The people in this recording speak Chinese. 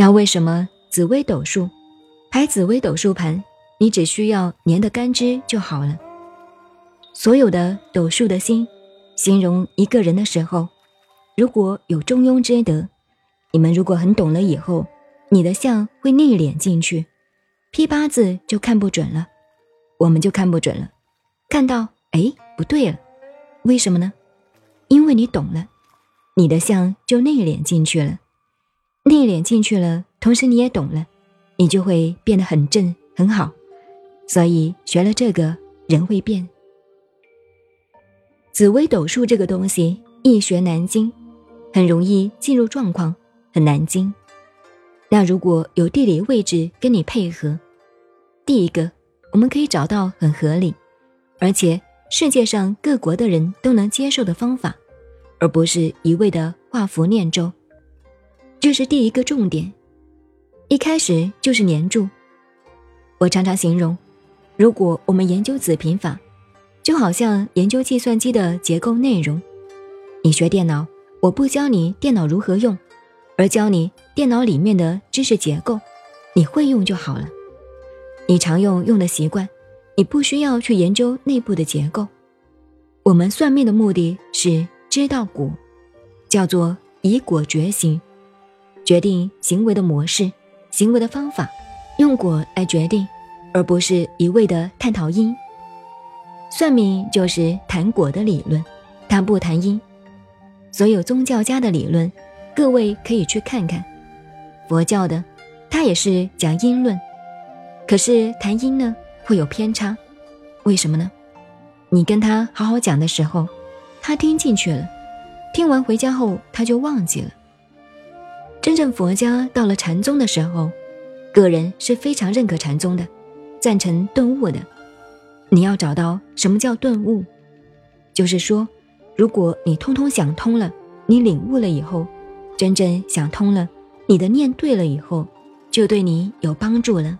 那为什么紫微斗数排紫微斗数盘，你只需要年的干支就好了？所有的斗数的星，形容一个人的时候，如果有中庸之德，你们如果很懂了以后，你的相会内敛进去，批八字就看不准了，我们就看不准了，看到哎不对了，为什么呢？因为你懂了，你的相就内敛进去了。内敛进去了，同时你也懂了，你就会变得很正很好。所以学了这个人会变。紫微斗数这个东西易学难精，很容易进入状况，很难精。那如果有地理位置跟你配合，第一个我们可以找到很合理，而且世界上各国的人都能接受的方法，而不是一味的画符念咒。这是第一个重点，一开始就是黏住。我常常形容，如果我们研究子平法，就好像研究计算机的结构内容。你学电脑，我不教你电脑如何用，而教你电脑里面的知识结构，你会用就好了。你常用用的习惯，你不需要去研究内部的结构。我们算命的目的是知道果，叫做以果觉行。决定行为的模式、行为的方法，用果来决定，而不是一味的探讨因。算命就是谈果的理论，它不谈因。所有宗教家的理论，各位可以去看看。佛教的，他也是讲因论，可是谈因呢会有偏差，为什么呢？你跟他好好讲的时候，他听进去了，听完回家后他就忘记了。真正佛家到了禅宗的时候，个人是非常认可禅宗的，赞成顿悟的。你要找到什么叫顿悟，就是说，如果你通通想通了，你领悟了以后，真正想通了，你的念对了以后，就对你有帮助了。